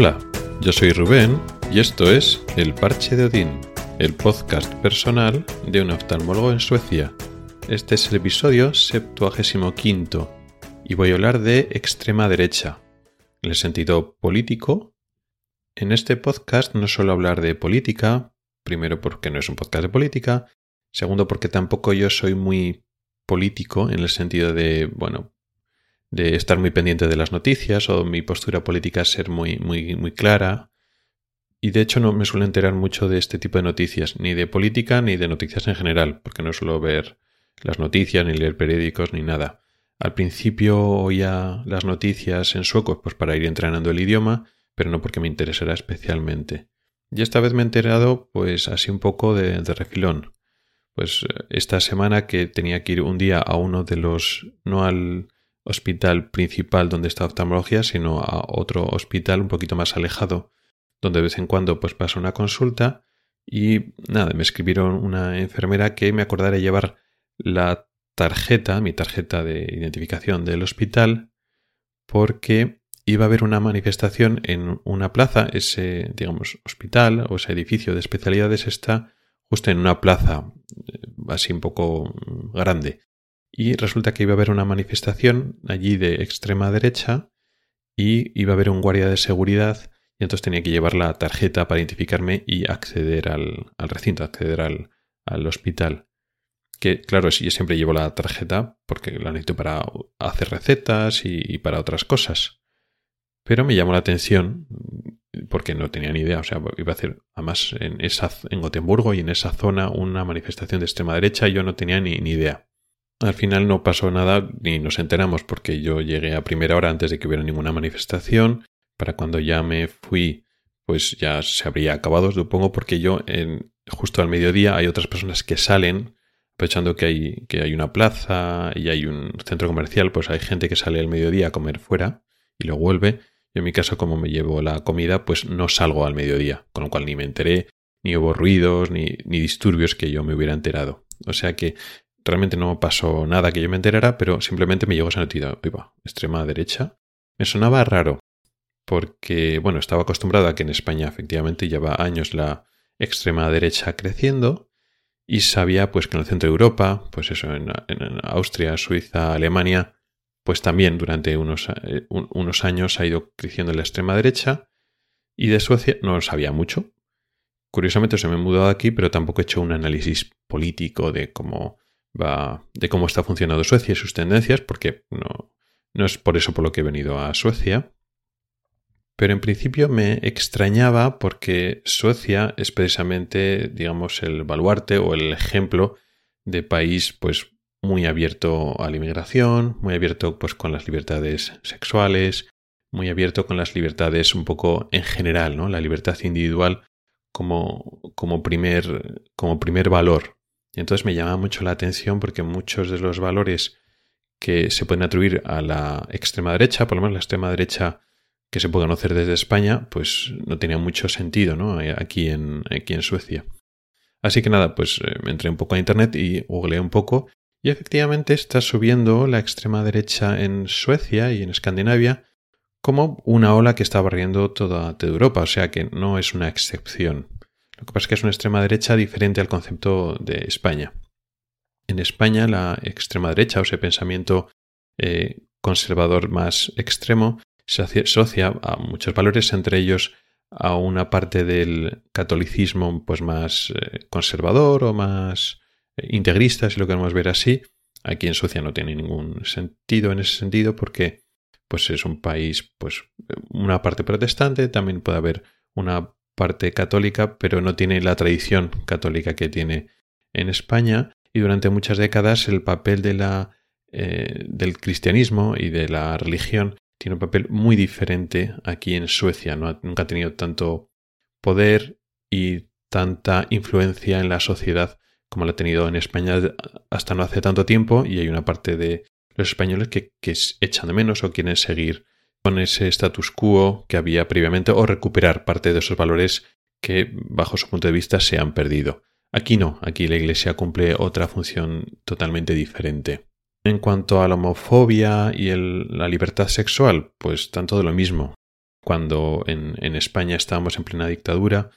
Hola, yo soy Rubén y esto es El Parche de Odín, el podcast personal de un oftalmólogo en Suecia. Este es el episodio 75 y voy a hablar de extrema derecha, en el sentido político. En este podcast no suelo hablar de política, primero porque no es un podcast de política, segundo porque tampoco yo soy muy político en el sentido de, bueno, de estar muy pendiente de las noticias o mi postura política ser muy, muy, muy clara. Y de hecho no me suelo enterar mucho de este tipo de noticias, ni de política ni de noticias en general, porque no suelo ver las noticias, ni leer periódicos, ni nada. Al principio oía las noticias en sueco, pues para ir entrenando el idioma, pero no porque me interesara especialmente. Y esta vez me he enterado, pues así un poco de, de refilón. Pues esta semana que tenía que ir un día a uno de los, no al hospital principal donde está oftalmología, sino a otro hospital un poquito más alejado, donde de vez en cuando pues pasa una consulta y nada, me escribieron una enfermera que me acordara llevar la tarjeta, mi tarjeta de identificación del hospital, porque iba a haber una manifestación en una plaza, ese, digamos, hospital o ese edificio de especialidades está justo en una plaza eh, así un poco grande y resulta que iba a haber una manifestación allí de extrema derecha y iba a haber un guardia de seguridad y entonces tenía que llevar la tarjeta para identificarme y acceder al, recinto, acceder al, hospital. Que claro, yo siempre llevo la tarjeta porque la necesito para hacer recetas y, para otras cosas. Pero me llamó la atención porque no tenía ni idea. O sea, iba a hacer además en, en Gotemburgo y en esa zona una manifestación de extrema derecha y yo no tenía ni idea. Al final no pasó nada ni nos enteramos porque yo llegué a primera hora antes de que hubiera ninguna manifestación. Para cuando ya me fui, pues ya se habría acabado, supongo, porque yo en, justo al mediodía hay otras personas que salen, aprovechando que hay, que hay una plaza y hay un centro comercial, pues hay gente que sale al mediodía a comer fuera y lo vuelve. Yo en mi caso, como me llevo la comida, pues no salgo al mediodía, con lo cual ni me enteré, ni hubo ruidos, ni, ni disturbios que yo me hubiera enterado. O sea que Realmente no pasó nada que yo me enterara, pero simplemente me llegó esa noticia. Iba, extrema derecha. Me sonaba raro, porque, bueno, estaba acostumbrado a que en España efectivamente lleva años la extrema derecha creciendo y sabía pues que en el centro de Europa, pues eso, en, Austria, Suiza, Alemania, pues también durante unos, eh, unos años ha ido creciendo la extrema derecha y de Suecia no lo sabía mucho. Curiosamente se me he mudado aquí, pero tampoco he hecho un análisis político de cómo de cómo está funcionando Suecia y sus tendencias, porque no, no es por eso por lo que he venido a Suecia. Pero en principio me extrañaba porque Suecia es precisamente, digamos, el baluarte o el ejemplo de país, pues, muy abierto a la inmigración, muy abierto, pues, con las libertades sexuales, muy abierto con las libertades un poco en general, ¿no? La libertad individual como, como, primer, como primer valor y entonces me llama mucho la atención porque muchos de los valores que se pueden atribuir a la extrema derecha, por lo menos la extrema derecha que se puede conocer desde España, pues no tenía mucho sentido ¿no? Eh, aquí, en, aquí en Suecia. Así que nada, pues eh, entré un poco a internet y googleé un poco y efectivamente está subiendo la extrema derecha en Suecia y en Escandinavia como una ola que está barriendo toda Europa, o sea que no es una excepción. Lo que pasa es que es una extrema derecha diferente al concepto de España. En España, la extrema derecha o ese pensamiento eh, conservador más extremo se asocia a muchos valores, entre ellos a una parte del catolicismo pues más eh, conservador o más eh, integrista, si lo queremos ver así. Aquí en Suecia no tiene ningún sentido en ese sentido porque pues es un país pues una parte protestante, también puede haber una parte católica, pero no tiene la tradición católica que tiene en España. Y durante muchas décadas el papel de la, eh, del cristianismo y de la religión tiene un papel muy diferente aquí en Suecia. ¿no? Nunca ha tenido tanto poder y tanta influencia en la sociedad como la ha tenido en España hasta no hace tanto tiempo y hay una parte de los españoles que, que echan de menos o quieren seguir con ese status quo que había previamente o recuperar parte de esos valores que bajo su punto de vista se han perdido. Aquí no, aquí la Iglesia cumple otra función totalmente diferente. En cuanto a la homofobia y la libertad sexual, pues tanto de lo mismo. cuando en, España estábamos en plena dictadura,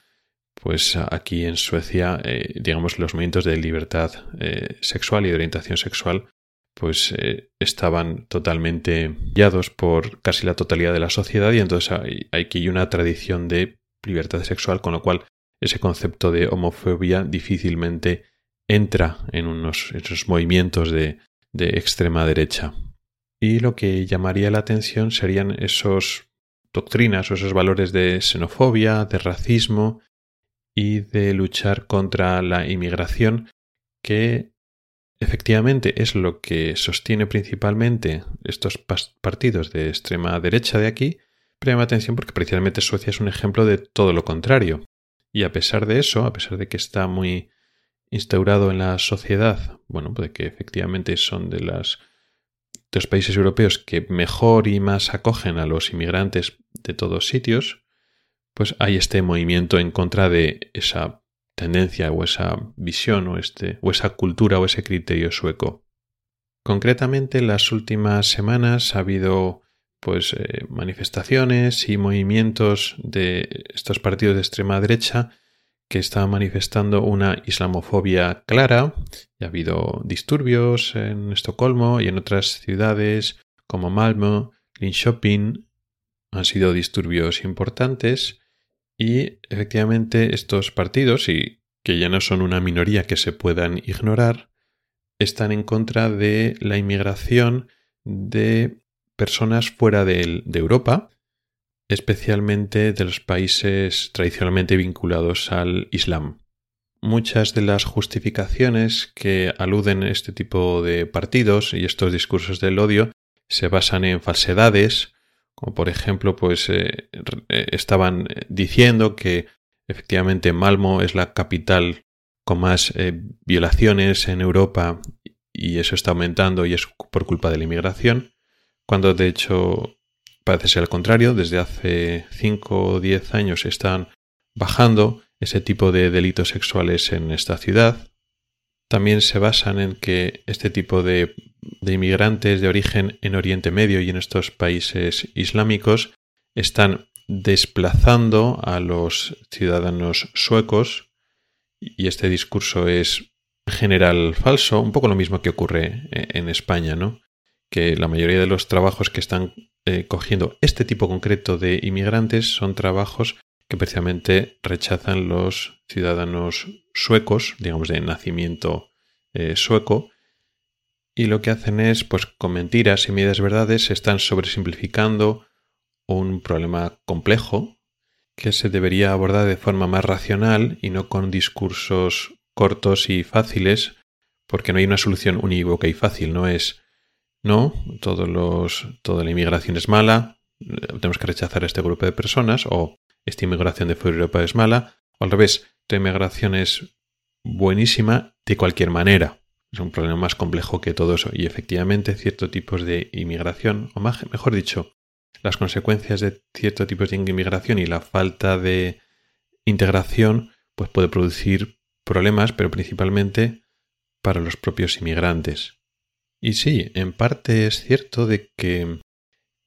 pues aquí en Suecia, eh, digamos, los movimientos de libertad eh, sexual y de orientación sexual, pues eh, estaban totalmente guiados por casi la totalidad de la sociedad y entonces hay, hay aquí una tradición de libertad sexual, con lo cual ese concepto de homofobia difícilmente entra en unos esos movimientos de, de extrema derecha. Y lo que llamaría la atención serían esos doctrinas o esos valores de xenofobia, de racismo y de luchar contra la inmigración que efectivamente es lo que sostiene principalmente estos partidos de extrema derecha de aquí, pero llama atención porque precisamente Suecia es un ejemplo de todo lo contrario. Y a pesar de eso, a pesar de que está muy instaurado en la sociedad, bueno, pues que efectivamente son de las de los países europeos que mejor y más acogen a los inmigrantes de todos sitios, pues hay este movimiento en contra de esa tendencia o esa visión o, este, o esa cultura o ese criterio sueco. Concretamente, en las últimas semanas ha habido pues eh, manifestaciones y movimientos de estos partidos de extrema derecha que estaban manifestando una islamofobia clara. Y ha habido disturbios en Estocolmo y en otras ciudades como Malmö, Linköping. Han sido disturbios importantes y efectivamente estos partidos, y que ya no son una minoría que se puedan ignorar, están en contra de la inmigración de personas fuera de, de Europa especialmente de los países tradicionalmente vinculados al Islam. Muchas de las justificaciones que aluden a este tipo de partidos y estos discursos del odio se basan en falsedades, por ejemplo, pues eh, eh, estaban diciendo que efectivamente Malmo es la capital con más eh, violaciones en Europa y eso está aumentando y es por culpa de la inmigración, cuando de hecho Parece ser al contrario, desde hace 5 o 10 años están bajando ese tipo de delitos sexuales en esta ciudad. También se basan en que este tipo de, inmigrantes de origen en Oriente Medio y en estos países islámicos están desplazando a los ciudadanos suecos y este discurso es en general falso, un poco lo mismo que ocurre en España, ¿no? Que la mayoría de los trabajos que están eh, cogiendo este tipo concreto de inmigrantes son trabajos que precisamente rechazan los ciudadanos suecos, digamos de nacimiento eh, sueco, y lo que hacen es, pues con mentiras y medias verdades, se están sobresimplificando un problema complejo que se debería abordar de forma más racional y no con discursos cortos y fáciles, porque no hay una solución unívoca y fácil, no es no, todos los, toda la inmigración es mala, tenemos que rechazar este grupo de personas, o esta inmigración de fuera de Europa es mala, o al revés, esta inmigración es buenísima de cualquier manera. Es un problema más complejo que todo eso. Y efectivamente, ciertos tipos de inmigración, o mejor dicho, las consecuencias de ciertos tipos de inmigración y la falta de integración, pues puede producir problemas, pero principalmente para los propios inmigrantes. Y sí, en parte es cierto de que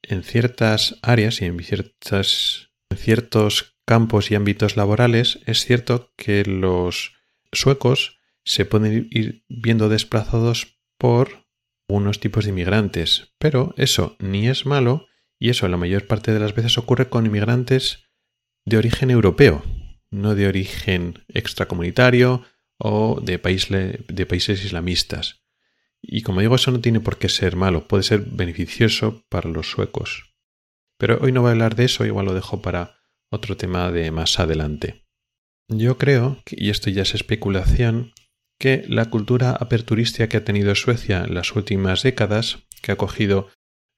en ciertas áreas y en, ciertas, en ciertos campos y ámbitos laborales es cierto que los suecos se pueden ir viendo desplazados por unos tipos de inmigrantes, pero eso ni es malo y eso la mayor parte de las veces ocurre con inmigrantes de origen europeo, no de origen extracomunitario o de, de países islamistas. Y como digo, eso no tiene por qué ser malo, puede ser beneficioso para los suecos. Pero hoy no voy a hablar de eso, igual lo dejo para otro tema de más adelante. Yo creo, y esto ya es especulación, que la cultura aperturista que ha tenido Suecia en las últimas décadas, que ha cogido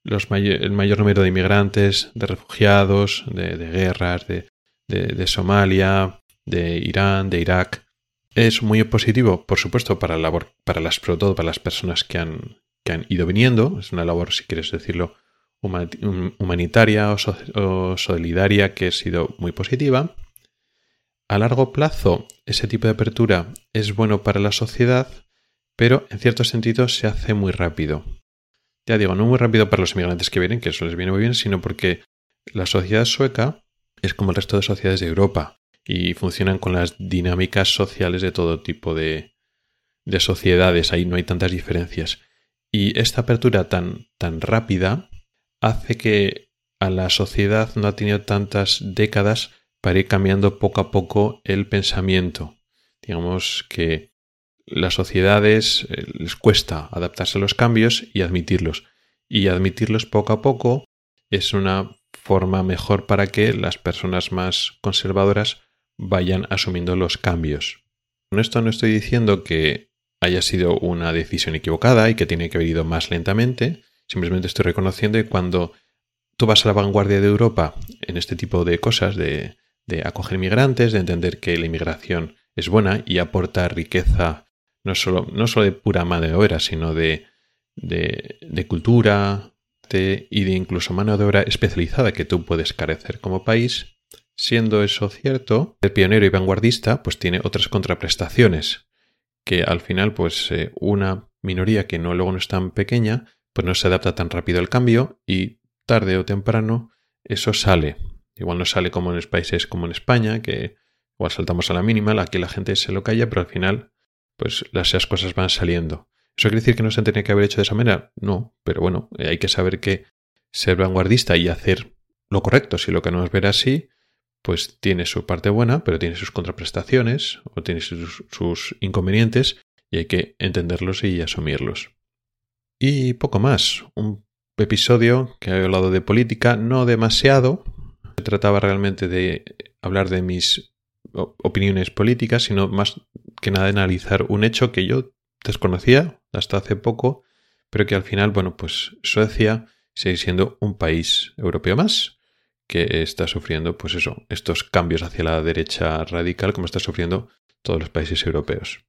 el mayor número de inmigrantes, de refugiados, de, guerras, de, Somalia, de Irán, de Irak, es muy positivo, por supuesto, para, labor, para las, sobre todo para las personas que han, que han ido viniendo. Es una labor, si quieres decirlo, humanitaria o, solidaria que ha sido muy positiva. A largo plazo, ese tipo de apertura es bueno para la sociedad, pero en cierto sentido se hace muy rápido. Ya digo, no muy rápido para los inmigrantes que vienen, que eso les viene muy bien, sino porque la sociedad sueca es como el resto de sociedades de Europa y funcionan con las dinámicas sociales de todo tipo de, de sociedades. Ahí no hay tantas diferencias. Y esta apertura tan, tan rápida hace que a la sociedad no ha tenido tantas décadas para ir cambiando poco a poco el pensamiento. Digamos que las sociedades eh, les cuesta adaptarse a los cambios y admitirlos. Y admitirlos poco a poco es una forma mejor para que las personas más conservadoras vayan asumiendo los cambios. Con esto no estoy diciendo que haya sido una decisión equivocada y que tiene que haber ido más lentamente, simplemente estoy reconociendo que cuando tú vas a la vanguardia de Europa en este tipo de cosas, de, de acoger migrantes, de entender que la inmigración es buena y aporta riqueza no solo, no solo de pura mano de obra, sino de, de, cultura y de incluso mano de obra especializada que tú puedes carecer como país. Siendo eso cierto, el pionero y vanguardista pues tiene otras contraprestaciones que al final pues eh, una minoría que no luego no es tan pequeña pues no se adapta tan rápido al cambio y tarde o temprano eso sale. Igual no sale como en los países como en España, que igual saltamos a la mínima, aquí la gente se lo calla, pero al final pues las cosas van saliendo. ¿Eso quiere decir que no se tenía que haber hecho de esa manera? No, pero bueno, eh, hay que saber que ser vanguardista y hacer lo correcto, si lo que no es ver así, pues tiene su parte buena, pero tiene sus contraprestaciones o tiene sus inconvenientes y hay que entenderlos y asumirlos. Y poco más, un episodio que ha hablado de política, no demasiado, se trataba realmente de hablar de mis opiniones políticas, sino más que nada de analizar un hecho que yo desconocía hasta hace poco, pero que al final, bueno, pues Suecia sigue siendo un país europeo más que está sufriendo, pues eso, estos cambios hacia la derecha radical como está sufriendo todos los países europeos.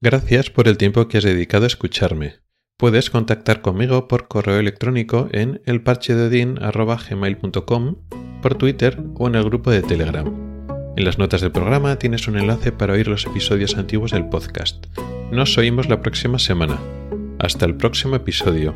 Gracias por el tiempo que has dedicado a escucharme. Puedes contactar conmigo por correo electrónico en elparchedodin.gmail.com, por Twitter o en el grupo de Telegram. En las notas del programa tienes un enlace para oír los episodios antiguos del podcast. Nos oímos la próxima semana. Hasta el próximo episodio.